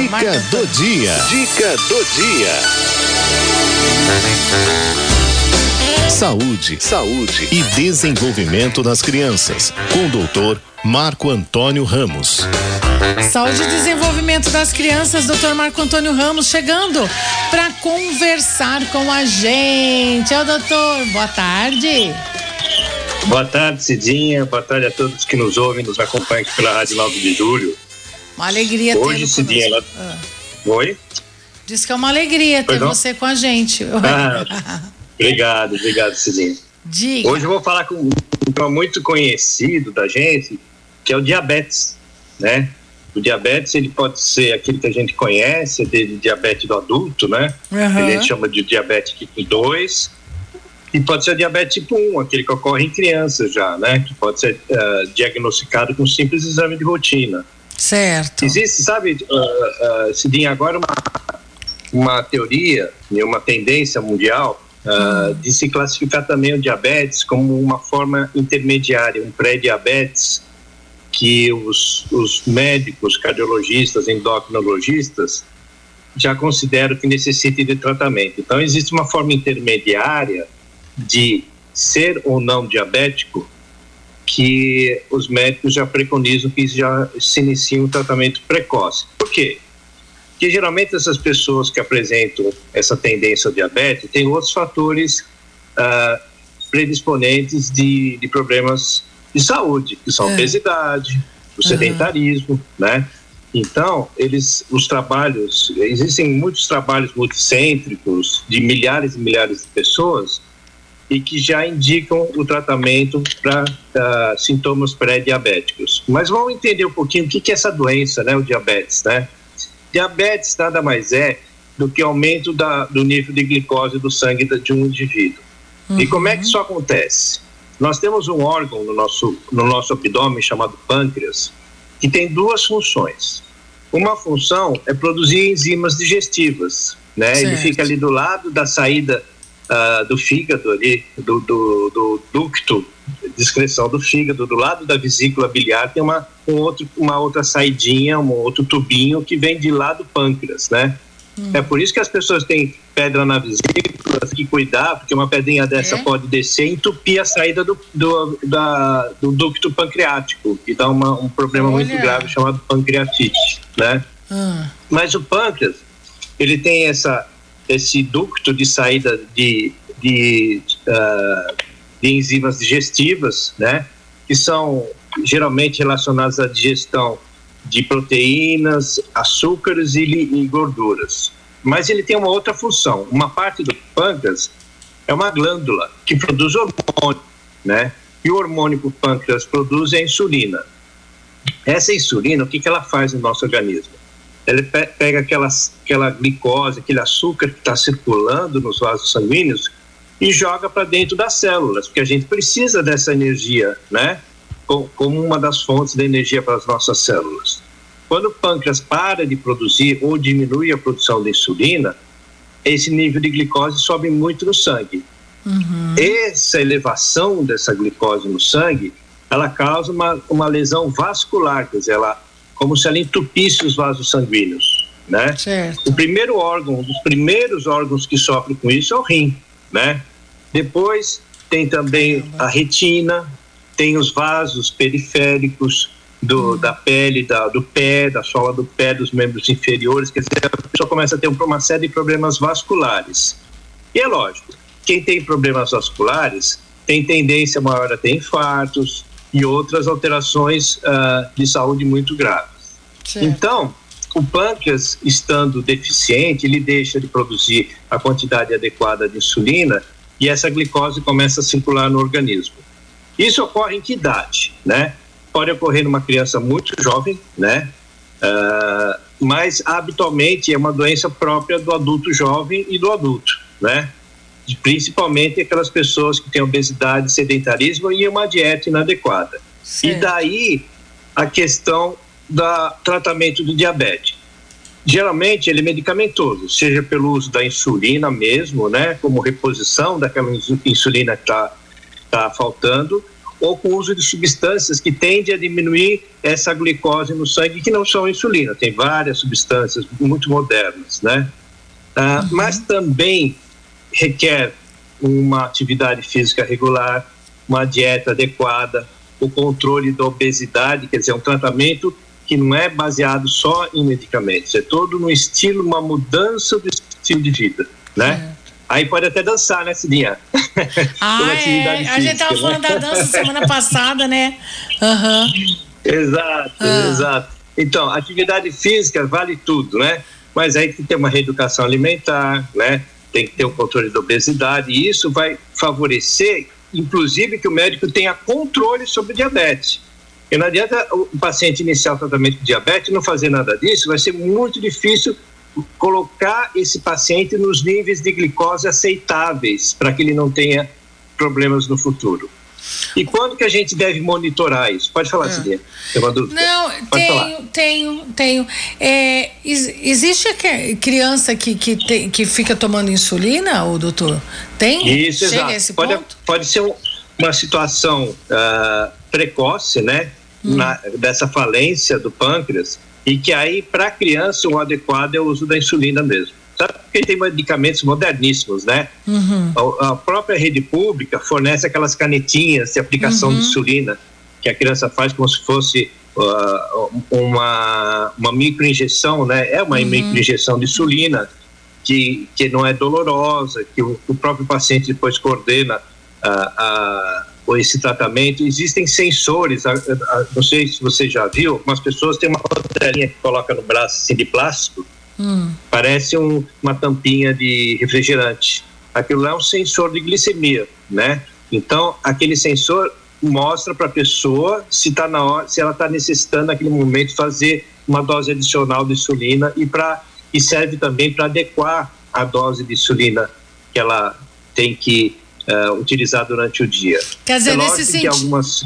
Dica do dia. Dica do dia. Saúde, saúde e desenvolvimento das crianças. Com o doutor Marco Antônio Ramos. Saúde e desenvolvimento das crianças, doutor Marco Antônio Ramos, chegando para conversar com a gente. É o doutor, boa tarde. Boa tarde, Cidinha. Boa tarde a todos que nos ouvem, nos acompanham aqui pela Rádio 9 de Julho. Uma alegria ter Hoje, Cidinha, ela... ah. Oi? Diz que é uma alegria ter você com a gente. Ah, obrigado, obrigado, Cidinha. Diga. Hoje eu vou falar com um tema muito conhecido da gente, que é o diabetes, né? O diabetes, ele pode ser aquele que a gente conhece, de diabetes do adulto, né? Uhum. A gente chama de diabetes tipo 2, e pode ser diabetes tipo 1, aquele que ocorre em crianças já, né? Que pode ser uh, diagnosticado com um simples exame de rotina. Certo. Existe, sabe, uh, uh, Cidinha, agora uma, uma teoria e uma tendência mundial uh, de se classificar também o diabetes como uma forma intermediária, um pré-diabetes, que os, os médicos, cardiologistas, endocrinologistas já consideram que necessite de tratamento. Então, existe uma forma intermediária de ser ou não diabético que os médicos já preconizam que já se inicie um tratamento precoce. Por quê? Porque geralmente essas pessoas que apresentam essa tendência ao diabetes têm outros fatores uh, predisponentes de, de, problemas de saúde, que são a é. obesidade, o sedentarismo, uhum. né? Então, eles, os trabalhos, existem muitos trabalhos multicêntricos de milhares e milhares de pessoas e que já indicam o tratamento para uh, sintomas pré-diabéticos. Mas vamos entender um pouquinho o que, que é essa doença, né, o diabetes, né? Diabetes nada mais é do que aumento da, do nível de glicose do sangue de um indivíduo. Uhum. E como é que isso acontece? Nós temos um órgão no nosso, no nosso abdômen chamado pâncreas, que tem duas funções. Uma função é produzir enzimas digestivas, né? Certo. Ele fica ali do lado da saída uh, do fígado ali, do, do, do ducto de excreção do fígado, do lado da vesícula biliar tem uma, um outro, uma outra saidinha, um outro tubinho que vem de lá do pâncreas, né? Hum. É por isso que as pessoas têm pedra na vesícula, tem que cuidar, porque uma pedrinha dessa é? pode descer e entupir a saída do, do, da, do ducto pancreático, que dá uma, um problema Olha. muito grave chamado pancreatite, né? Hum. Mas o pâncreas, ele tem essa esse ducto de saída de, de, uh, de enzimas digestivas, né, que são geralmente relacionadas à digestão de proteínas, açúcares e, e, gorduras. Mas ele tem uma outra função. Uma parte do pâncreas é uma glândula que produz hormônio, né? E o hormônio que o pâncreas produz é a insulina. Essa insulina, o que, que ela faz no nosso organismo? Ele pega aquelas, aquela glicose, aquele açúcar que está circulando nos vasos sanguíneos e joga para dentro das células, porque a gente precisa dessa energia, né? Como uma das fontes da energia para as nossas células. Quando o pâncreas para de produzir ou diminui a produção de insulina, esse nível de glicose sobe muito no sangue. Uhum. Essa elevação dessa glicose no sangue, ela causa uma, uma lesão vascular, quer dizer, ela como se ela entupisse os vasos sanguíneos, né? Certo. O primeiro órgão, um dos primeiros órgãos que sofre com isso é o rim, né? Depois tem também a retina, tem os vasos periféricos do, hum. da pele, da, do pé, da sola do pé, dos membros inferiores, quer dizer, a pessoa começa a ter uma série de problemas vasculares. E é lógico, quem tem problemas vasculares tem tendência maior a ter infartos, e outras alterações uh, de saúde muito graves. Então, o pâncreas estando deficiente, ele deixa de produzir a quantidade adequada de insulina e essa glicose começa a circular no organismo. Isso ocorre em que idade, né? Pode ocorrer numa criança muito jovem, né? Uh, mas habitualmente é uma doença própria do adulto jovem e do adulto, né? Principalmente aquelas pessoas que têm obesidade, sedentarismo e uma dieta inadequada. Certo. E daí a questão do tratamento do diabetes. Geralmente ele é medicamentoso, seja pelo uso da insulina mesmo, né, como reposição daquela insulina que está tá faltando, ou com o uso de substâncias que tendem a diminuir essa glicose no sangue, que não são insulina. Tem várias substâncias muito modernas, né? Ah, uhum. Mas também requer uma atividade física regular, uma dieta adequada, o controle da obesidade, quer dizer, um tratamento que não é baseado só em medicamentos, é todo no estilo, uma mudança do estilo de vida, né? É. Aí pode até dançar, né, Cidinha? Ah, é. a gente estava né? falando da dança semana passada, né? Uhum. Exato, ah. exato. Então, atividade física vale tudo, né? Mas aí tem que ter uma reeducação alimentar, né? Tem que ter o controle da obesidade e isso vai favorecer, inclusive, que o médico tenha controle sobre diabetes. E não adianta o paciente iniciar o tratamento de diabetes e não fazer nada disso, vai ser muito difícil colocar esse paciente nos níveis de glicose aceitáveis para que ele não tenha problemas no futuro. E quando que a gente deve monitorar isso? Pode falar, ah. Tem uma dúvida? Não, Pode tenho, falar. tenho, tenho. É, existe criança que, que, tem, que fica tomando insulina, o doutor? Tem? Isso, Chega exato. esse pode, ponto? pode ser uma situação uh, precoce, né? Hum. Na, dessa falência do pâncreas, e que aí, para a criança, o adequado é o uso da insulina mesmo. Sabe porque tem medicamentos moderníssimos, né? Uhum. A, a, própria rede pública fornece aquelas canetinhas de aplicação uhum. de insulina que a criança faz como se fosse uh, uma, uma microinjeção, né? É uma uhum. microinjeção de insulina que, que não é dolorosa, que o, o próprio paciente depois coordena uh, a esse tratamento. Existem sensores, não sei se você já viu, algumas pessoas têm uma rodelinha que coloca no braço assim, de plástico, hum. parece um, uma tampinha de refrigerante. Aquilo lá é um sensor de glicemia, né? Então, aquele sensor mostra para a pessoa se tá na hora, se ela está necessitando naquele momento fazer uma dose adicional de insulina e para e serve também para adequar a dose de insulina que ela tem que uh, utilizar durante o dia. Quer dizer, é nesse sentido. Algumas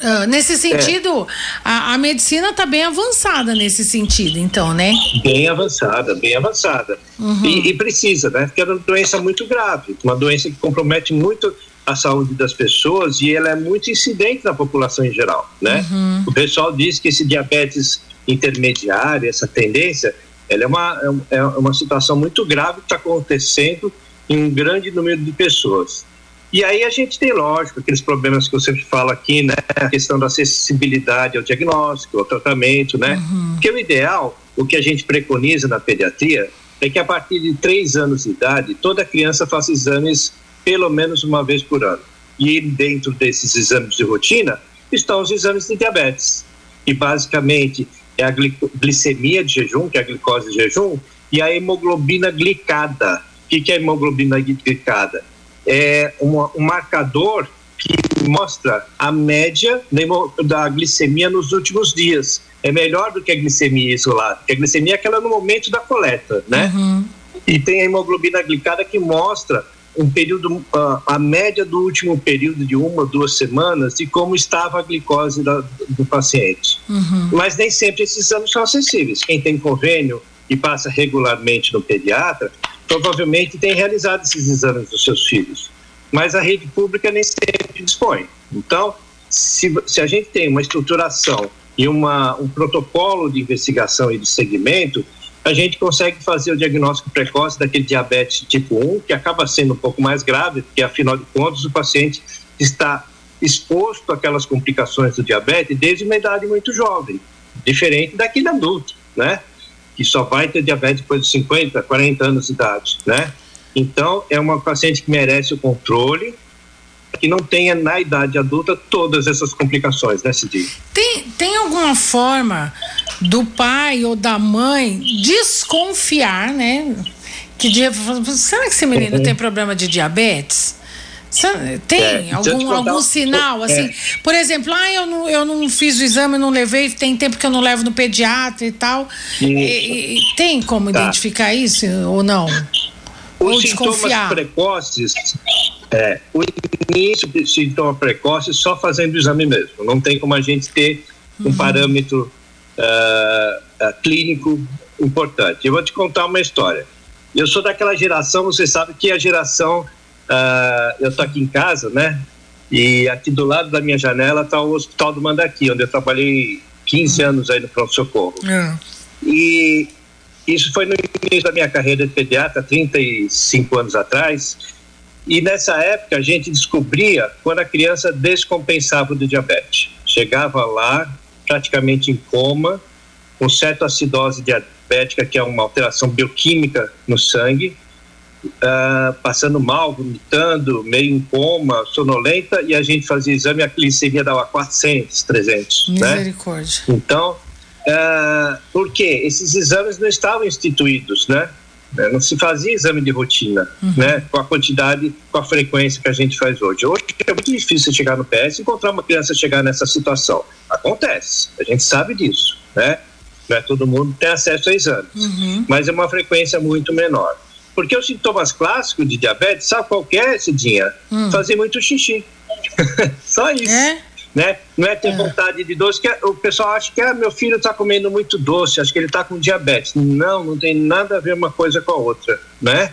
Uh, nesse sentido, é. a, a, medicina está bem avançada nesse sentido, então, né? Bem avançada, bem avançada. Uhum. E, e, precisa, né? Porque é uma doença muito grave, uma doença que compromete muito a saúde das pessoas e ela é muito incidente na população em geral, né? Uhum. O pessoal diz que esse diabetes intermediário, essa tendência, ela é uma, é, é uma situação muito grave que está acontecendo em um grande número de pessoas. E aí a gente tem, lógico, aqueles problemas que eu sempre falo aqui, né? A questão da acessibilidade ao diagnóstico, ao tratamento, né? Uhum. Porque o ideal, o que a gente preconiza na pediatria, é que a partir de três anos de idade, toda criança faça exames pelo menos uma vez por ano. E dentro desses exames de rotina estão os exames de diabetes. E basicamente é a glicemia de jejum, que é a glicose de jejum, e a hemoglobina glicada. O que é a hemoglobina glicada? É um, um marcador que mostra a média da glicemia nos últimos dias. É melhor do que a glicemia isolada, porque a glicemia é aquela no momento da coleta, né? Uhum. E tem a hemoglobina glicada que mostra um período, uh, a média do último período de uma, duas semanas de como estava a glicose da, do paciente. Uhum. Mas nem sempre esses exames são acessíveis. Quem tem convênio e passa regularmente no pediatra provavelmente tem realizado esses exames dos seus filhos, mas a rede pública nem sempre dispõe. Então, se, se a gente tem uma estruturação e uma, um protocolo de investigação e de segmento, a gente consegue fazer o diagnóstico precoce daquele diabetes tipo 1, que acaba sendo um pouco mais grave, porque afinal de contas o paciente está exposto àquelas complicações do diabetes desde uma idade muito jovem, diferente daquele adulto, né? Que só vai ter diabetes depois de 50, 40 anos de idade, né? Então, é uma paciente que merece o controle, que não tenha na idade adulta todas essas complicações, né, Cidinho? Tem, tem alguma forma do pai ou da mãe desconfiar, né? Que será que esse menino uhum. tem problema de diabetes? Tem é, algum, algum sinal, assim? É. Por exemplo, ah, eu não, eu não fiz o exame, não levei, tem tempo que eu não levo no pediatra e tal. E, e, tem como tá. identificar isso ou não? Os ou sintomas precoces, é, o início de sintoma precoce só fazendo o exame mesmo. Não tem como a gente ter um uhum. parâmetro uh, clínico importante. Eu vou te contar uma história. Eu sou daquela geração, você sabe que a geração Uh, eu tô aqui em casa, né? E aqui do lado da minha janela está o Hospital do Mandaqui, onde eu trabalhei 15 uhum. anos aí no pronto-socorro. É. E isso foi no início da minha carreira de pediatra, 35 anos atrás. E nessa época a gente descobria quando a criança descompensava do diabetes. Chegava lá praticamente em coma, com cetoacidose diabética, que é uma alteração bioquímica no sangue, uh, passando mal, vomitando, meio em coma, sonolenta, e a gente fazia exame, a glicemia dava 400, 300. Né? Misericórdia. Né? Então, uh, por quê? Esses exames não estavam instituídos, né? É, não se fazia exame de rotina, uhum. né? Com a quantidade, com a frequência que a gente faz hoje. Hoje é muito difícil chegar no PS e encontrar uma criança chegar nessa situação. Acontece, a gente sabe disso, né? Não é todo mundo tem acesso a exames, uhum. mas é uma frequência muito menor. Porque os sintomas clássicos de diabetes, sabe qual é, Cidinha? Hum. Fazer muito xixi. Só isso. É? Né? Não é ter é. vontade de doce, que é, o pessoal acha que ah, meu filho está comendo muito doce, acho que ele está com diabetes. Não, não tem nada a ver uma coisa com a outra, né?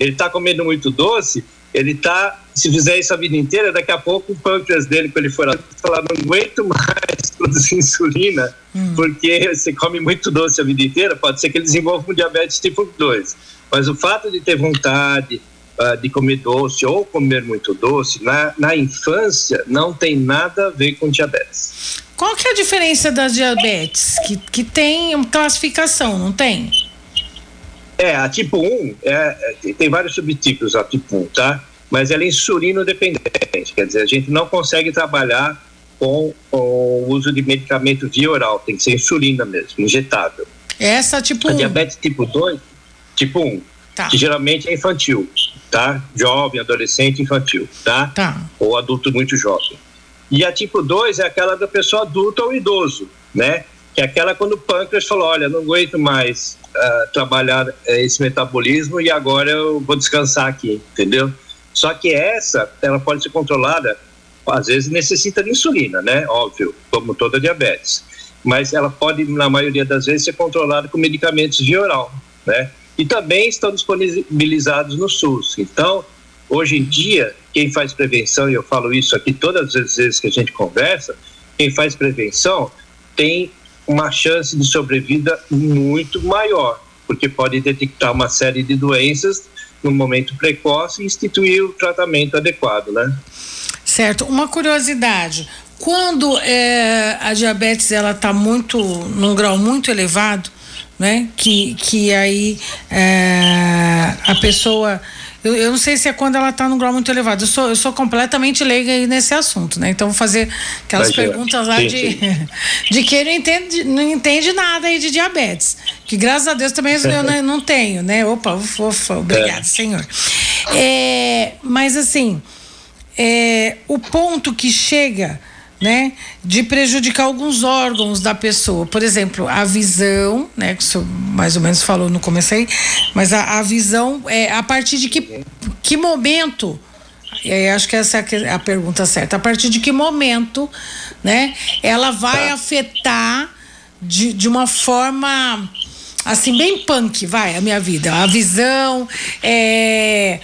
Ele está comendo muito doce, ele está, se fizer isso a vida inteira, daqui a pouco o pâncreas dele, quando ele for lá, falar, não aguento mais produzir insulina, hum. porque você come muito doce a vida inteira, pode ser que ele desenvolva um diabetes tipo 2. Mas o fato de ter vontade uh, de comer doce ou comer muito doce na, na infância não tem nada a ver com diabetes. Qual que é a diferença das diabetes? Que, que tem classificação, não tem? É, a tipo 1, é, é, tem vários subtipos a tipo 1, tá? Mas ela é insulino dependente, quer dizer, a gente não consegue trabalhar com, com o uso de medicamento via oral, tem que ser insulina mesmo, injetável. Essa tipo a 1. diabetes tipo 2, tipo 1, tá. que geralmente é infantil, tá? Jovem, adolescente, infantil, tá? tá? Ou adulto muito jovem. E a tipo 2 é aquela da pessoa adulta ou idoso, né? Que é aquela quando o pâncreas falou, olha, não aguento mais uh, trabalhar uh, esse metabolismo e agora eu vou descansar aqui, entendeu? Só que essa, ela pode ser controlada, às vezes necessita de insulina, né? Óbvio, como toda diabetes. Mas ela pode, na maioria das vezes, ser controlada com medicamentos via oral, né? E também estão disponibilizados no SUS. Então, hoje em dia, quem faz prevenção, e eu falo isso aqui todas as vezes que a gente conversa, quem faz prevenção tem uma chance de sobrevida muito maior, porque pode detectar uma série de doenças no momento precoce e instituir o tratamento adequado, né? Certo. Uma curiosidade, quando é, a diabetes ela está muito num grau muito elevado, né? Que, que aí é, a pessoa. Eu, eu, não sei se é quando ela está num grau muito elevado. Eu sou, eu sou completamente leiga aí nesse assunto, né? Então vou fazer aquelas Vai perguntas lá sim, de, sim. de quem não entende, não entende nada aí de diabetes. Que graças a Deus também eu não, não tenho, né? Opa, ufa, obrigado, é. Senhor. É, mas assim, é, o ponto que chega né, de prejudicar alguns órgãos da pessoa. Por exemplo, a visão, né, que o senhor mais ou menos falou no começo aí, mas a, a visão é a partir de que, que momento e aí acho que essa é a pergunta certa. A partir de que momento, né, ela vai tá. afetar de, de uma forma assim, bem punk, vai, a minha vida. A visão, é,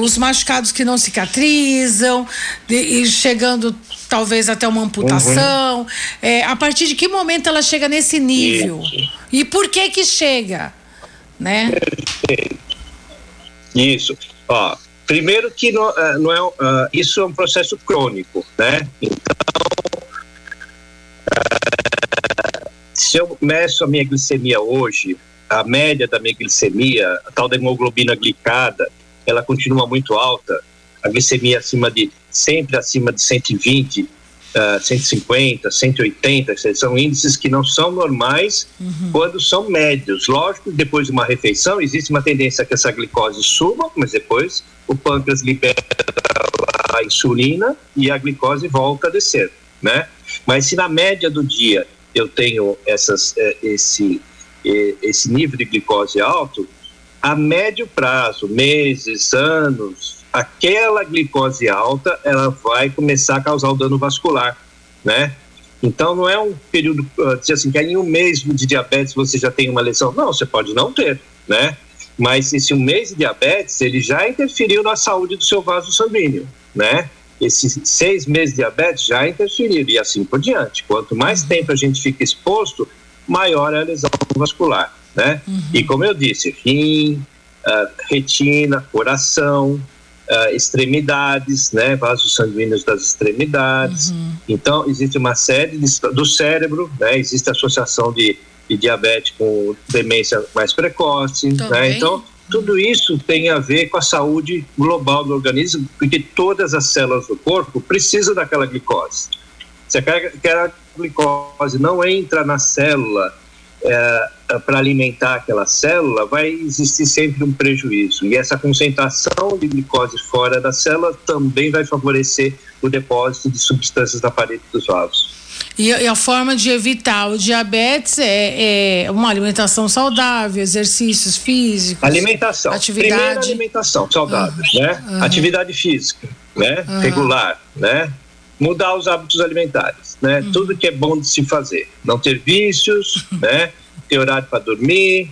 os machucados que não cicatrizam, e chegando talvez até uma amputação. Uhum. É, a partir de que momento ela chega nesse nível? Isso. E por que que chega? Né? Isso. Ó, primeiro que não, uh, não é, uh, isso é um processo crônico, né? Então, uh, se eu meço a minha glicemia hoje, a média da minha glicemia, a tal da hemoglobina glicada, ela continua muito alta, a glicemia acima de sempre acima de 120, uh, 150, 180, são índices que não são normais uhum. quando são médios. Lógico, depois de uma refeição existe uma tendência que essa glicose suba, mas depois o pâncreas libera a insulina e a glicose volta a descer, né? Mas se na média do dia eu tenho essas, eh, esse, eh, esse nível de glicose alto, a médio prazo, meses, anos, aquela glicose alta ela vai começar a causar o dano vascular, né? Então não é um período, uh, dizer assim, que em um mês de diabetes você já tem uma lesão. Não, você pode não ter, né? Mas esse um mês de diabetes, ele já interferiu na saúde do seu vaso sanguíneo, né? esses seis meses de diabetes já interferiram e assim por diante. Quanto mais uhum. tempo a gente fica exposto, maior é a lesão vascular, né? Uhum. E como eu disse, rim, uh, retina, coração, uh, extremidades, né? Vasos sanguíneos das extremidades. Uhum. Então, existe uma série de, do cérebro, né? Existe associação de, de diabetes com demência mais precoce, né? Então, tudo isso tem a ver com a saúde global do organismo, porque todas as células do corpo precisam daquela glicose. Se aquela glicose não entra na célula é, para alimentar aquela célula, vai existir sempre um prejuízo. E essa concentração de glicose fora da célula também vai favorecer o depósito de substâncias na parede dos vasos. E, a forma de evitar o diabetes é, é, uma alimentação saudável, exercícios físicos. Alimentação. Atividade. Primeiro, alimentação saudável, uhum. né? Uhum. Atividade física, né? Uhum. Regular, né? Mudar os hábitos alimentares, né? Uhum. Tudo que é bom de se fazer. Não ter vícios, né? Ter horário para dormir,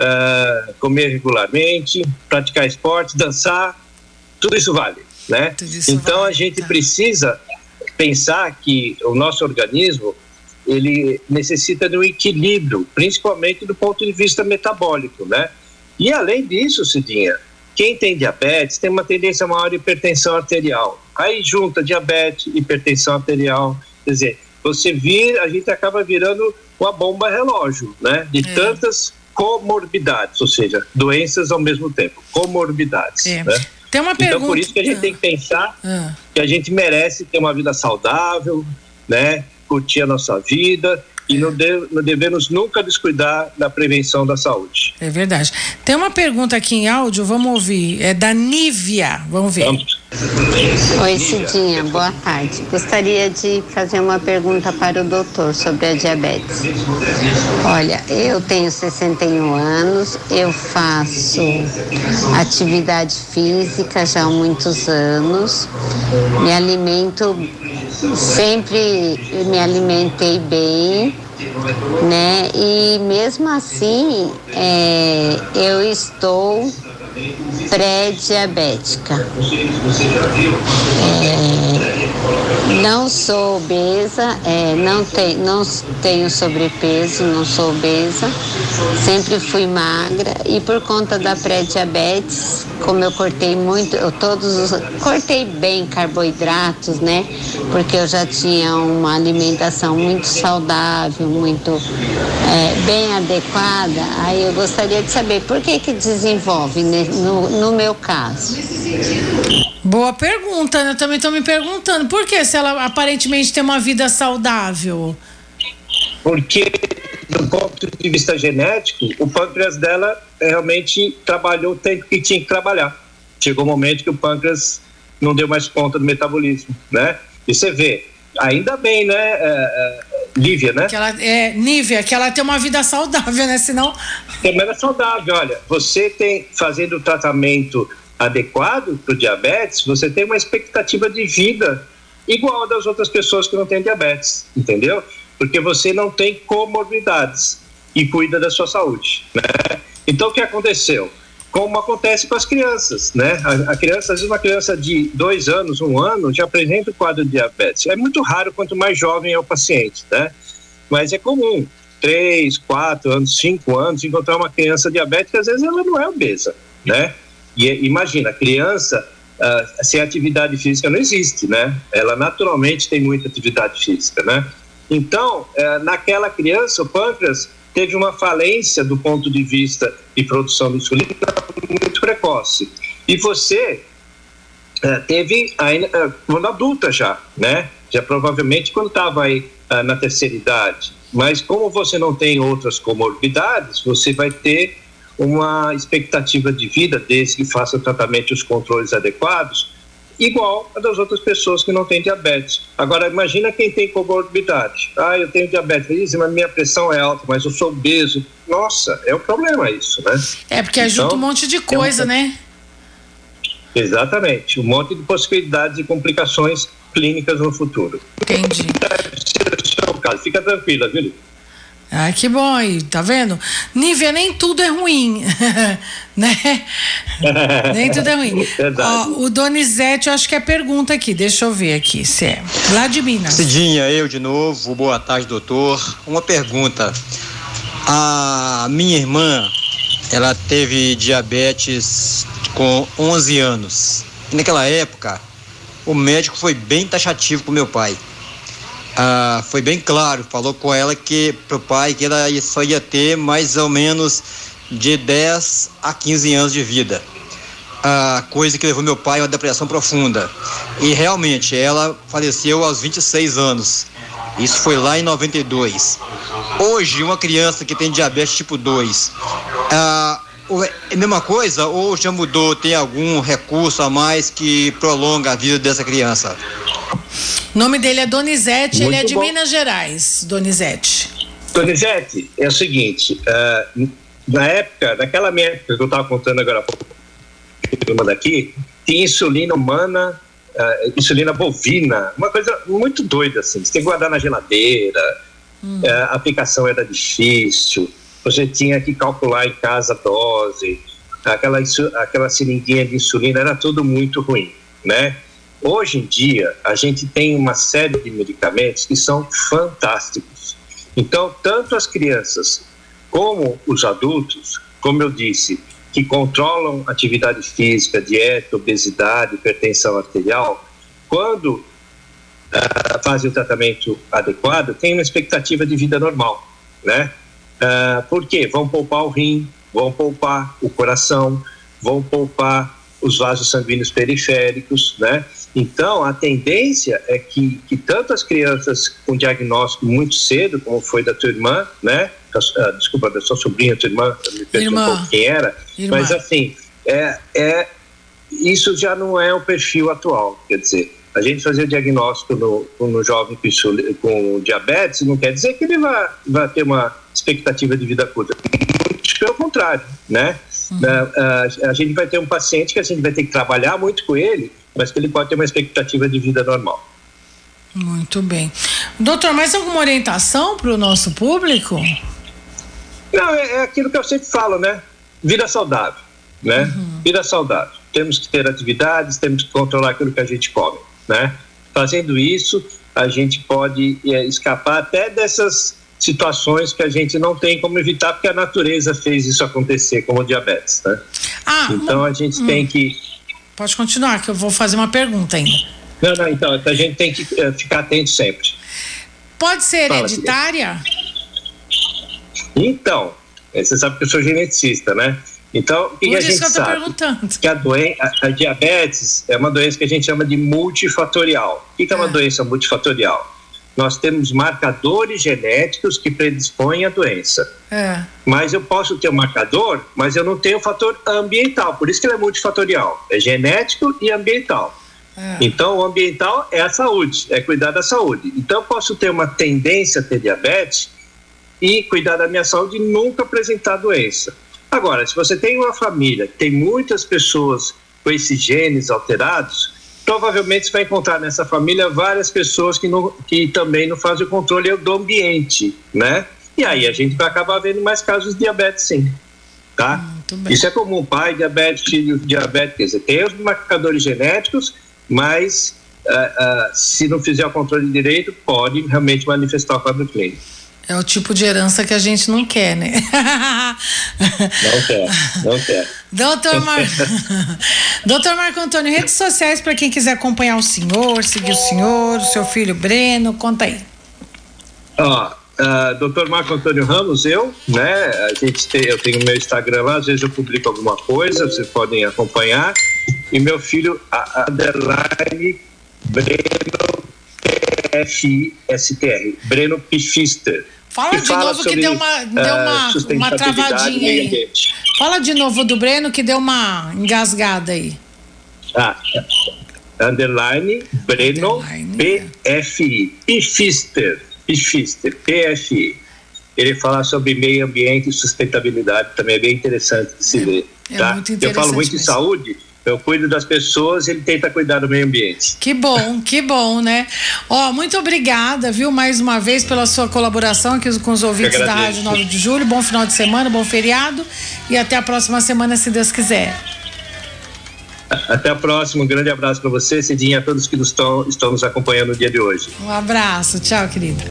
uh, comer regularmente, praticar esporte, dançar, tudo isso vale, né? Isso então vale. a gente tá. precisa pensar que o nosso organismo ele necessita de um equilíbrio, principalmente do ponto de vista metabólico, né? E além disso, Cidinha, quem tem diabetes tem uma tendência maior de hipertensão arterial. Aí junta diabetes, hipertensão arterial, quer dizer, você vira, a gente acaba virando uma bomba relógio, né? De é. tantas comorbidades, ou seja, doenças ao mesmo tempo, comorbidades, é. né? Tem uma pergunta. Então, por isso que a gente tem que pensar ah. que a gente merece ter uma vida saudável, né? Curtir a nossa vida e não, de, não, devemos nunca descuidar da prevenção da saúde. É verdade. Tem uma pergunta aqui em áudio, vamos ouvir. É da Nívia. Vamos ver. Vamos. Oi, Cidinha, boa tarde. Gostaria de fazer uma pergunta para o doutor sobre a diabetes. Olha, eu tenho 61 anos, eu faço atividade física já há muitos anos, me alimento, sempre me alimentei bem, né? E mesmo assim, é, eu estou pré-diabética. É, não sou obesa, é, não, tem, não tenho sobrepeso, não sou obesa, sempre fui magra e por conta da pré-diabetes, como eu cortei muito, eu todos os, cortei bem carboidratos, né? Porque eu já tinha uma alimentação muito saudável, muito é, bem adequada. Aí eu gostaria de saber por que que desenvolve né, no, no meu caso. Boa pergunta, né? Eu também estou me perguntando por que se ela aparentemente tem uma vida saudável. Porque do ponto de vista genético, o pâncreas dela realmente trabalhou o tempo que tinha que trabalhar. Chegou um momento que o pâncreas não deu mais conta do metabolismo, né? E você vê, ainda bem, né, é, é, Lívia, né? Que ela, é, Nívia, que ela tem uma vida saudável, né? Senão. Tem uma vida saudável, olha, você tem, fazendo o tratamento adequado para o diabetes, você tem uma expectativa de vida igual das outras pessoas que não têm diabetes, entendeu? Porque você não tem comorbidades e cuida da sua saúde, né? Então, o que aconteceu? Como acontece com as crianças, né? A, a criança, às vezes uma criança de dois anos, um ano, já apresenta o quadro de diabetes. É muito raro quanto mais jovem é o paciente, né? Mas é comum, três, quatro anos, cinco anos, encontrar uma criança diabética, às vezes ela não é obesa, né? E imagina, criança uh, sem atividade física não existe, né? Ela naturalmente tem muita atividade física, né? Então, uh, naquela criança, o pâncreas teve uma falência do ponto de vista de produção de insulina muito precoce. E você uh, teve ainda uh, quando adulta já, né? Já provavelmente quando estava aí uh, na terceira idade. Mas como você não tem outras comorbidades, você vai ter uma expectativa de vida, desde que faça o tratamento e os controles adequados, igual a das outras pessoas que não têm diabetes. Agora, imagina quem tem comorbidade. Ah, eu tenho diabetes, mas minha pressão é alta, mas eu sou obeso. Nossa, é um problema isso, né? É, porque ajuda então, um monte de coisa, é um... né? Exatamente, um monte de possibilidades e complicações clínicas no futuro. Entendi. Deve ser o seu caso. Fica tranquila, viu? Ah, que bom aí, tá vendo? Nívia, nem tudo é ruim, né? nem tudo é ruim. Ó, o Donizete, eu acho que é pergunta aqui, deixa eu ver aqui, se é. Lá de Minas. Cidinha, eu de novo, boa tarde, doutor. Uma pergunta. A minha irmã, ela teve diabetes com 11 anos. E naquela época, o médico foi bem taxativo com meu pai ah, foi bem claro, falou com ela que pro pai que ela só ia ter mais ou menos de 10 a 15 anos de vida. Ah, coisa que levou meu pai a uma depressão profunda. E realmente ela faleceu aos 26 anos. Isso foi lá em 92. Hoje, uma criança que tem diabetes tipo 2, ah, é a mesma coisa ou já mudou? Tem algum recurso a mais que prolonga a vida dessa criança? O nome dele é Donizete, Muito ele é de bom. Minas Gerais, Donizete. Donizete, é o seguinte, uh, na época, naquela minha época que eu estava contando agora há pouco, uma daqui, tinha insulina humana, uh, insulina bovina, uma coisa muito doida assim, você tem que guardar na geladeira, hum. uh, a aplicação era difícil, você tinha que calcular em casa a dose, aquela, aquela seringuinha de insulina, era tudo muito ruim, né? Hoje em dia, a gente tem uma série de medicamentos que são fantásticos. Então, tanto as crianças como os adultos, como eu disse, que controlam atividade física, dieta, obesidade, hipertensão arterial, quando uh, fazem o tratamento adequado, têm uma expectativa de vida normal, né? Uh, por quê? Vão poupar o rim, vão poupar o coração, vão poupar os vasos sanguíneos periféricos, né? Então, a tendência é que, que tanto as crianças com diagnóstico muito cedo, como foi da tua irmã, né? Ah, desculpa, da sua sobrinha, tua irmã, me perdi um pouco quem era, irmã. mas assim, é, é, isso já não é o perfil atual, quer dizer, a gente fazer o diagnóstico no, no jovem com, com diabetes não quer dizer que ele vai, vai ter uma expectativa de vida curta, muito pelo contrário, né? Uhum. A, a, a gente vai ter um paciente que a gente vai ter que trabalhar muito com ele mas que ele pode ter uma expectativa de vida normal. Muito bem. Doutor, mais alguma orientação para o nosso público? Não, é, é, aquilo que eu sempre falo, né? Vida saudável, né? Uhum. Vida saudável. Temos que ter atividades, temos que controlar aquilo que a gente come, né? Fazendo isso, a gente pode é, escapar até dessas situações que a gente não tem como evitar, porque a natureza fez isso acontecer, como o diabetes, né? Ah, então a gente hum. tem que Pode continuar, que eu vou fazer uma pergunta ainda. Não, não, então, a gente tem que uh, ficar atento sempre. Pode ser hereditária? Então, eh, você sabe que eu sou geneticista, né? Então, o que, que a gente que sabe? Perguntando. Que a, doen a, a, diabetes é uma doença que a gente chama de multifatorial. O que, que é uma é. doença multifatorial? Nós temos marcadores genéticos que predispõem à doença. É. Mas eu posso ter um marcador, mas eu não tenho o fator ambiental. Por isso que ele é multifatorial. É genético e ambiental. É. Então, o ambiental é a saúde, é cuidar da saúde. Então, eu posso ter uma tendência a ter diabetes e cuidar da minha saúde e nunca apresentar doença. Agora, se você tem uma família que tem muitas pessoas com esses genes alterados, provavelmente você vai encontrar nessa família várias pessoas que, não, que também não fazem o controle do ambiente, né? E aí a gente vai acabar vendo mais casos de diabetes, sim. Tá? Isso é comum, pai diabetes, filho diabetes, quer dizer, tem os marcadores genéticos, mas uh, uh, se não fizer o controle direito, pode realmente manifestar o quadro clínico. É o tipo de herança que a gente não quer, né? Não quer, não quer. Doutor, Mar... Doutor Marco Antônio, redes sociais para quem quiser acompanhar o senhor, seguir o senhor, o seu filho Breno, conta aí. Ó, uh, doutor Marco Antônio Ramos, eu, né? A gente tem, eu tenho meu Instagram lá, às vezes eu publico alguma coisa, vocês podem acompanhar. E meu filho, Adeline Breno F-I-S-T-R, Breno Pifister. Fala de fala novo sobre, que deu uma, deu uma, uh, uma travadinha aí. Fala de novo do Breno que deu uma engasgada aí. Ah, underline Breno P-F-I. Pifister. Pifister. P-F-I. Ele fala sobre meio ambiente e sustentabilidade, também é bem interessante de se é, ver. É tá? Eu falo muito mesmo. em saúde, eu cuido das pessoas e ele tenta cuidar do meio ambiente. Que bom, que bom, né? Ó, muito obrigada, viu, mais uma vez pela sua colaboração aqui com os ouvintes da Rádio 9 de Julho. Bom final de semana, bom feriado e até a próxima semana, se Deus quiser. Até a próxima, um grande abraço para você, Cidinha, a todos que nos estão, estão nos acompanhando no dia de hoje. Um abraço, tchau, querida.